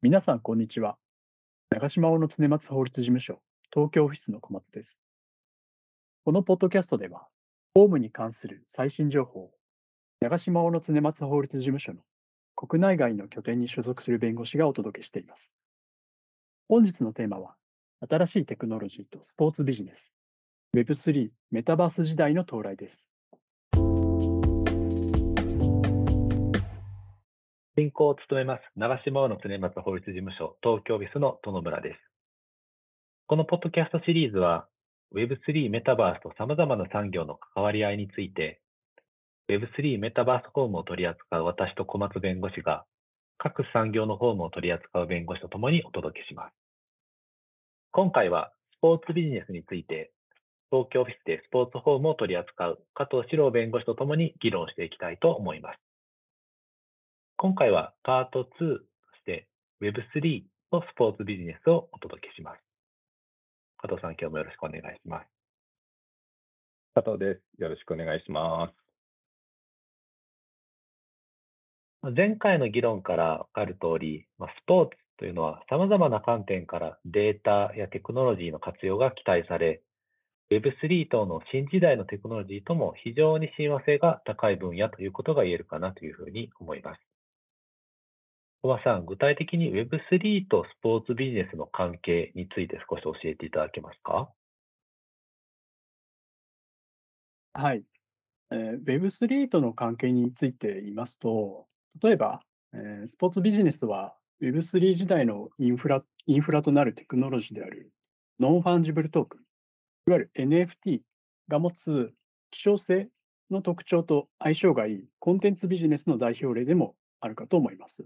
皆さん、こんにちは。長島大野常松法律事務所、東京オフィスの小松です。このポッドキャストでは、法務に関する最新情報を、長島大野常松法律事務所の国内外の拠点に所属する弁護士がお届けしています。本日のテーマは、新しいテクノロジーとスポーツビジネス、Web3 メタバース時代の到来です。進行を務めます、長島大野常松法律事務所東京オフィスの殿村です。このポッドキャストシリーズは、Web3 メタバースと様々な産業の関わり合いについて、Web3 メタバースホームを取り扱う私と小松弁護士が、各産業のホームを取り扱う弁護士とともにお届けします。今回は、スポーツビジネスについて、東京オフィスでスポーツホームを取り扱う加藤史郎弁護士とともに議論していきたいと思います。今回はパート2として Web3 のスポーツビジネスをお届けします。加藤さん、今日もよろしくお願いします。加藤です。よろしくお願いします。前回の議論から分かる通り、スポーツというのは様々な観点からデータやテクノロジーの活用が期待され、Web3 等の新時代のテクノロジーとも非常に親和性が高い分野ということが言えるかなというふうに思います。小葉さん、具体的に Web3 とスポーツビジネスの関係について少し教えていただけますか？はい。えー、Web3 との関係について言いますと、例えば、えー、スポーツビジネスは Web3 時代のインフラインフラとなるテクノロジーであるノンファンジブルトークン、いわゆる NFT が持つ希少性の特徴と相性がいいコンテンツビジネスの代表例でもあるかと思います。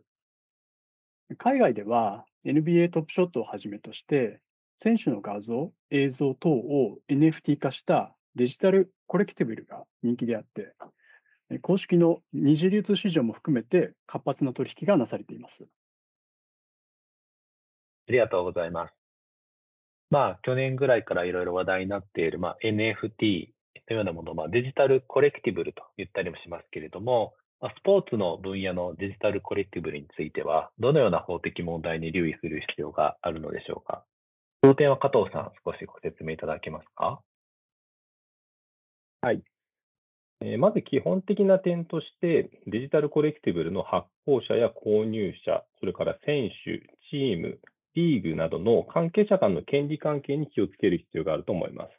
海外では NBA トップショットをはじめとして、選手の画像、映像等を NFT 化したデジタルコレクティブルが人気であって、公式の二次流通市場も含めて活発な取引がなされています。ありがとうございます。まあ、去年ぐらいからいろいろ話題になっている、まあ、NFT のようなものを、まあ、デジタルコレクティブルと言ったりもしますけれども、スポーツの分野のデジタルコレクティブルについては、どのような法的問題に留意する必要があるのでしょうか？その点は加藤さん、少しご説明いただけますか？はい。えー、まず基本的な点として、デジタルコレクティブルの発行者や購入者、それから選手、チーム、リーグなどの関係者間の権利関係に気をつける必要があると思います。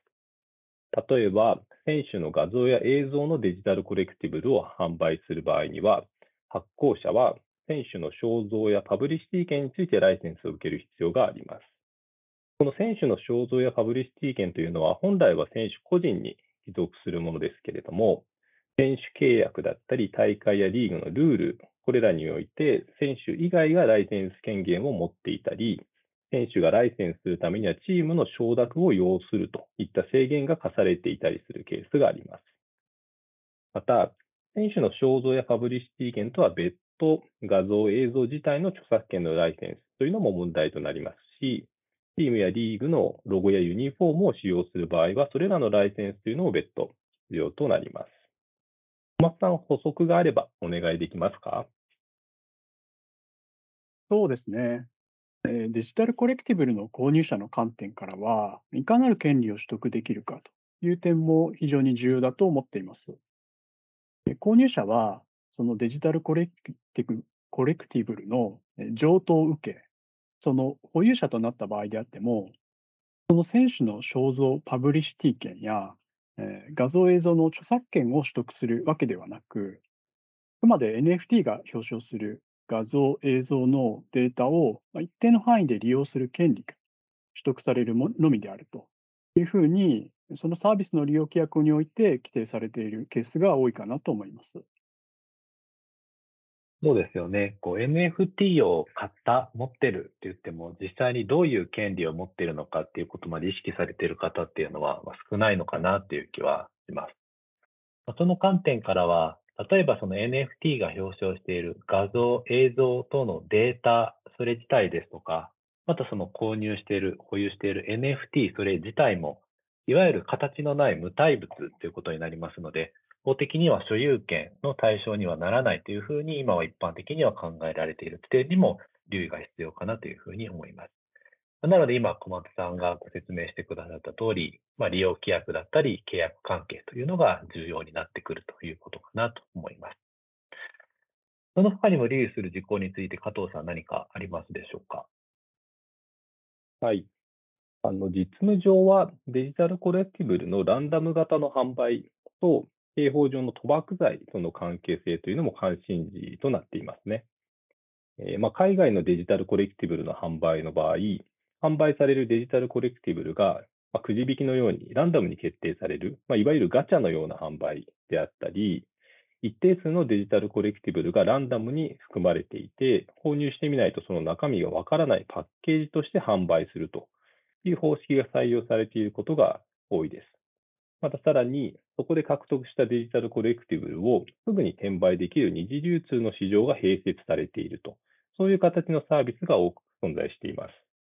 例えば、選手の画像や映像のデジタルコレクティブルを販売する場合には、発行者は選手の肖像やパブリシティ権についてライセンスを受ける必要があります。この選手の肖像やパブリシティ権というのは、本来は選手個人に帰属するものですけれども、選手契約だったり、大会やリーグのルール、これらにおいて、選手以外がライセンス権限を持っていたり、選手がライセンスするためにはチームの承諾を要するといった制限が課されていたりするケースがあります。また、選手の肖像やパブリシティ権とは別途、画像、映像自体の著作権のライセンスというのも問題となりますし、チームやリーグのロゴやユニフォームを使用する場合は、それらのライセンスというのも別途必要となります。小松さん、補足があればお願いできますか？そうですね。デジタルコレクティブルの購入者の観点からは、いかなる権利を取得できるかという点も非常に重要だと思っています。購入者は、そのデジタルコレクティブコレクティブルの譲渡を受け、その保有者となった場合であっても、その選手の肖像パブリシティ権や、え画像映像の著作権を取得するわけではなく、あくまで NFT が表彰する画像、映像のデータを一定の範囲で利用する権利が取得されるのみであるというふうに、そのサービスの利用規約において規定されているケースが多いかなと思います。そうですよね。こう NFT を買った、持ってるって言っても、実際にどういう権利を持っているのかっていうことまで意識されている方っていうのは少ないのかなっていう気はします。その観点からは、例えばその NFT が表彰している画像、映像等のデータ、それ自体ですとか、またその購入している、保有している NFT、それ自体も、いわゆる形のない無体物ということになりますので、法的には所有権の対象にはならないというふうに今は一般的には考えられている点にも留意が必要かなというふうに思います。なので今、小松さんがご説明してくださった通り、まあ、利用規約だったり契約関係というのが重要になってくるということかなと思います。その他にも留意する事項について加藤さん何かありますでしょうか？はい。あの実務上はデジタルコレクティブルのランダム型の販売と刑法上の賭博罪との関係性というのも関心事となっていますね。えー、まあ、海外のデジタルコレクティブルの販売の場合、販売されるデジタルコレクティブルが、ま、くじ引きのようにランダムに決定される、ま、いわゆるガチャのような販売であったり、一定数のデジタルコレクティブルがランダムに含まれていて、購入してみないとその中身がわからないパッケージとして販売するという方式が採用されていることが多いです。またさらに、そこで獲得したデジタルコレクティブルをすぐに転売できる二次流通の市場が併設されていると、そういう形のサービスが多く存在しています。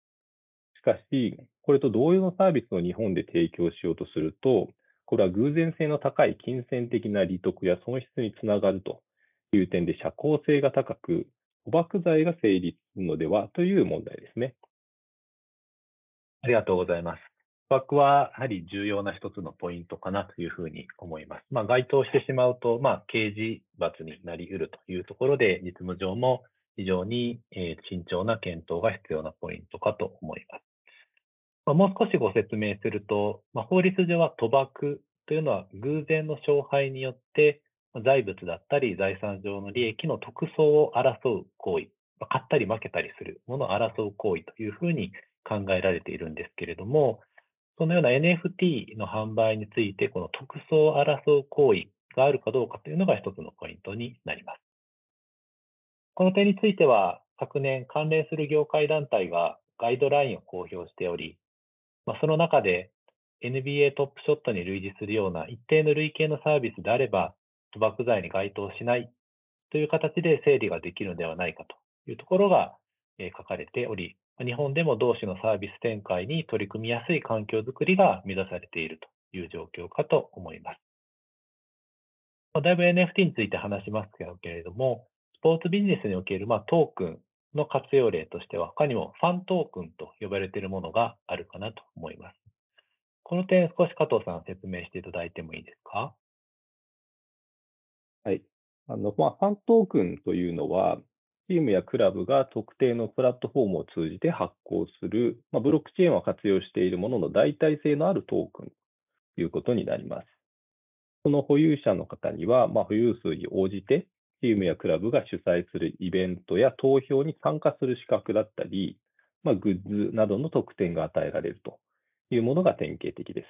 しかし、これと同様のサービスを日本で提供しようとすると、これは偶然性の高い金銭的な利得や損失につながるという点で社交性が高く、賭博罪が成立するのではという問題ですね。ありがとうございます。賭博はやはり重要な一つのポイントかなというふうに思います。まあ、該当してしまうと、まあ、刑事罰になり得るというところで、実務上も非常に慎重な検討が必要なポイントかと思います。もう少しご説明すると、法律上は賭博というのは偶然の勝敗によって財物だったり財産上の利益の特相を争う行為、買ったり負けたりするものを争う行為というふうに考えられているんですけれども、そのような NFT の販売について、この特相を争う行為があるかどうかというのが一つのポイントになります。この点については、昨年関連する業界団体がガイドラインを公表しており、まあ、その中で NBA トップショットに類似するような一定の類型のサービスであれば、賭博罪に該当しないという形で整理ができるのではないかというところが書かれており、日本でも同種のサービス展開に取り組みやすい環境づくりが目指されているという状況かと思います。だいぶ NFT について話しますけれども、スポーツビジネスにおけるまトークンの活用例としては、他にもファントークンと呼ばれているものがあるかなと思います。この点、少し加藤さん説明していただいてもいいですか？はい。あの、まあ、ファントークンというのは、チームやクラブが特定のプラットフォームを通じて発行する、まあ、ブロックチェーンを活用しているものの代替性のあるトークンということになります。その保有者の方には、まあ、保有数に応じて、チームやクラブが主催するイベントや投票に参加する資格だったり、まあ、グッズなどの特典が与えられるというものが典型的です。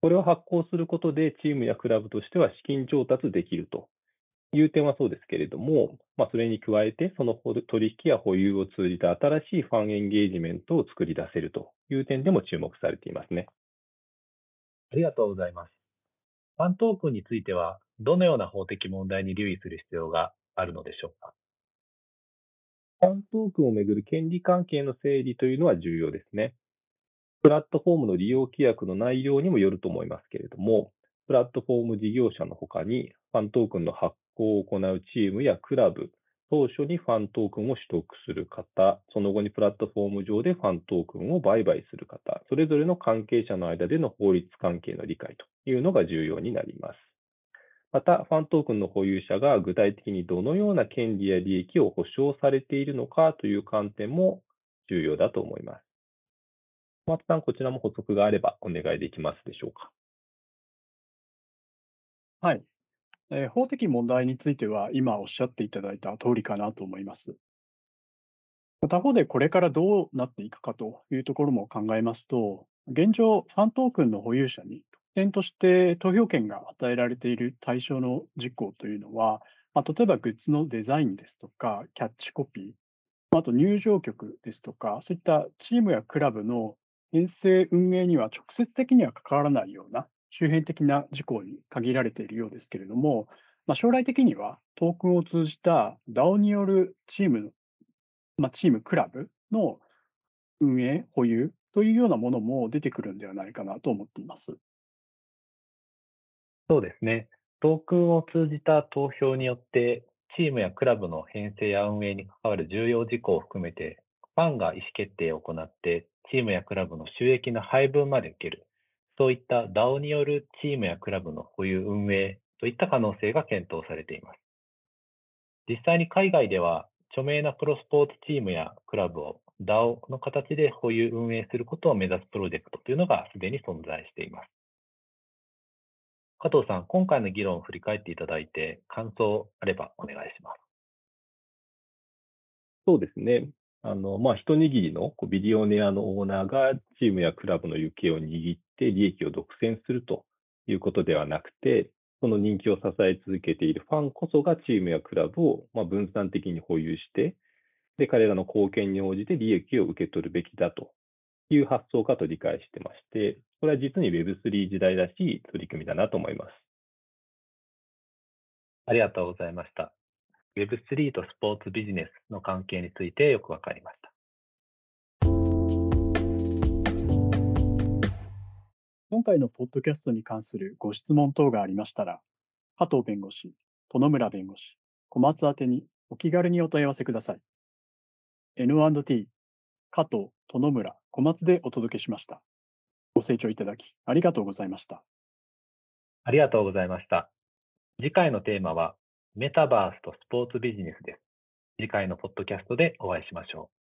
これを発行することで、チームやクラブとしては資金調達できるという点はそうですけれども、まあ、それに加えて、その取引や保有を通じた新しいファンエンゲージメントを作り出せるという点でも注目されていますね。ありがとうございます。ファントークンについては、どのような法的問題に留意する必要があるのでしょうか？ファントークンをめぐる権利関係の整理というのは重要ですね。プラットフォームの利用規約の内容にもよると思いますけれども、プラットフォーム事業者のほかに、ファントークンの発行を行うチームやクラブ、当初にファントークンを取得する方、その後にプラットフォーム上でファントークンを売買する方、それぞれの関係者の間での法律関係の理解というのが重要になります。また、ファントークンの保有者が具体的にどのような権利や利益を保障されているのかという観点も重要だと思います。小松さん、こちらも補足があればお願いできますでしょうか？はい。えー、法的問題については、今おっしゃっていただいた通りかなと思います。他方でこれからどうなっていくかというところも考えますと、現状、ファントークンの保有者に特典として投票権が与えられている対象の事項というのは、まあ、例えばグッズのデザインですとか、キャッチコピー、あと入場曲ですとか、そういったチームやクラブの編成運営には直接的には関わらないような周辺的な事項に限られているようですけれども、まあ、将来的にはトークンを通じた DAO によるチーム、まあ、チーム、クラブの運営、保有というようなものも出てくるんではないかなと思っています。そうですね。トークンを通じた投票によって、チームやクラブの編成や運営に関わる重要事項を含めて、ファンが意思決定を行って、チームやクラブの収益の配分まで受ける、そういった DAO によるチームやクラブの保有運営といった可能性が検討されています。実際に海外では、著名なプロスポーツチームやクラブを DAO の形で保有運営することを目指すプロジェクトというのがすでに存在しています。加藤さん、今回の議論を振り返っていただいて、感想あればお願いします。そうですね。あの、まあ、一握りのビデオネアのオーナーがチームやクラブの行方を握って利益を独占するということではなくて、その人気を支え続けているファンこそがチームやクラブをま分散的に保有して、で、彼らの貢献に応じて利益を受け取るべきだという発想かと理解してまして、これは実に Web3 時代らしい取り組みだなと思います。ありがとうございました。Web3 とスポーツビジネスの関係についてよくわかりました。今回のポッドキャストに関するご質問等がありましたら、加藤弁護士、殿村弁護士、小松宛にお気軽にお問い合わせください。N&T、加藤、殿村、小松でお届けしました。ご清聴いただきありがとうございました。ありがとうございました。次回のテーマは、メタバースとスポーツビジネスです。次回のポッドキャストでお会いしましょう。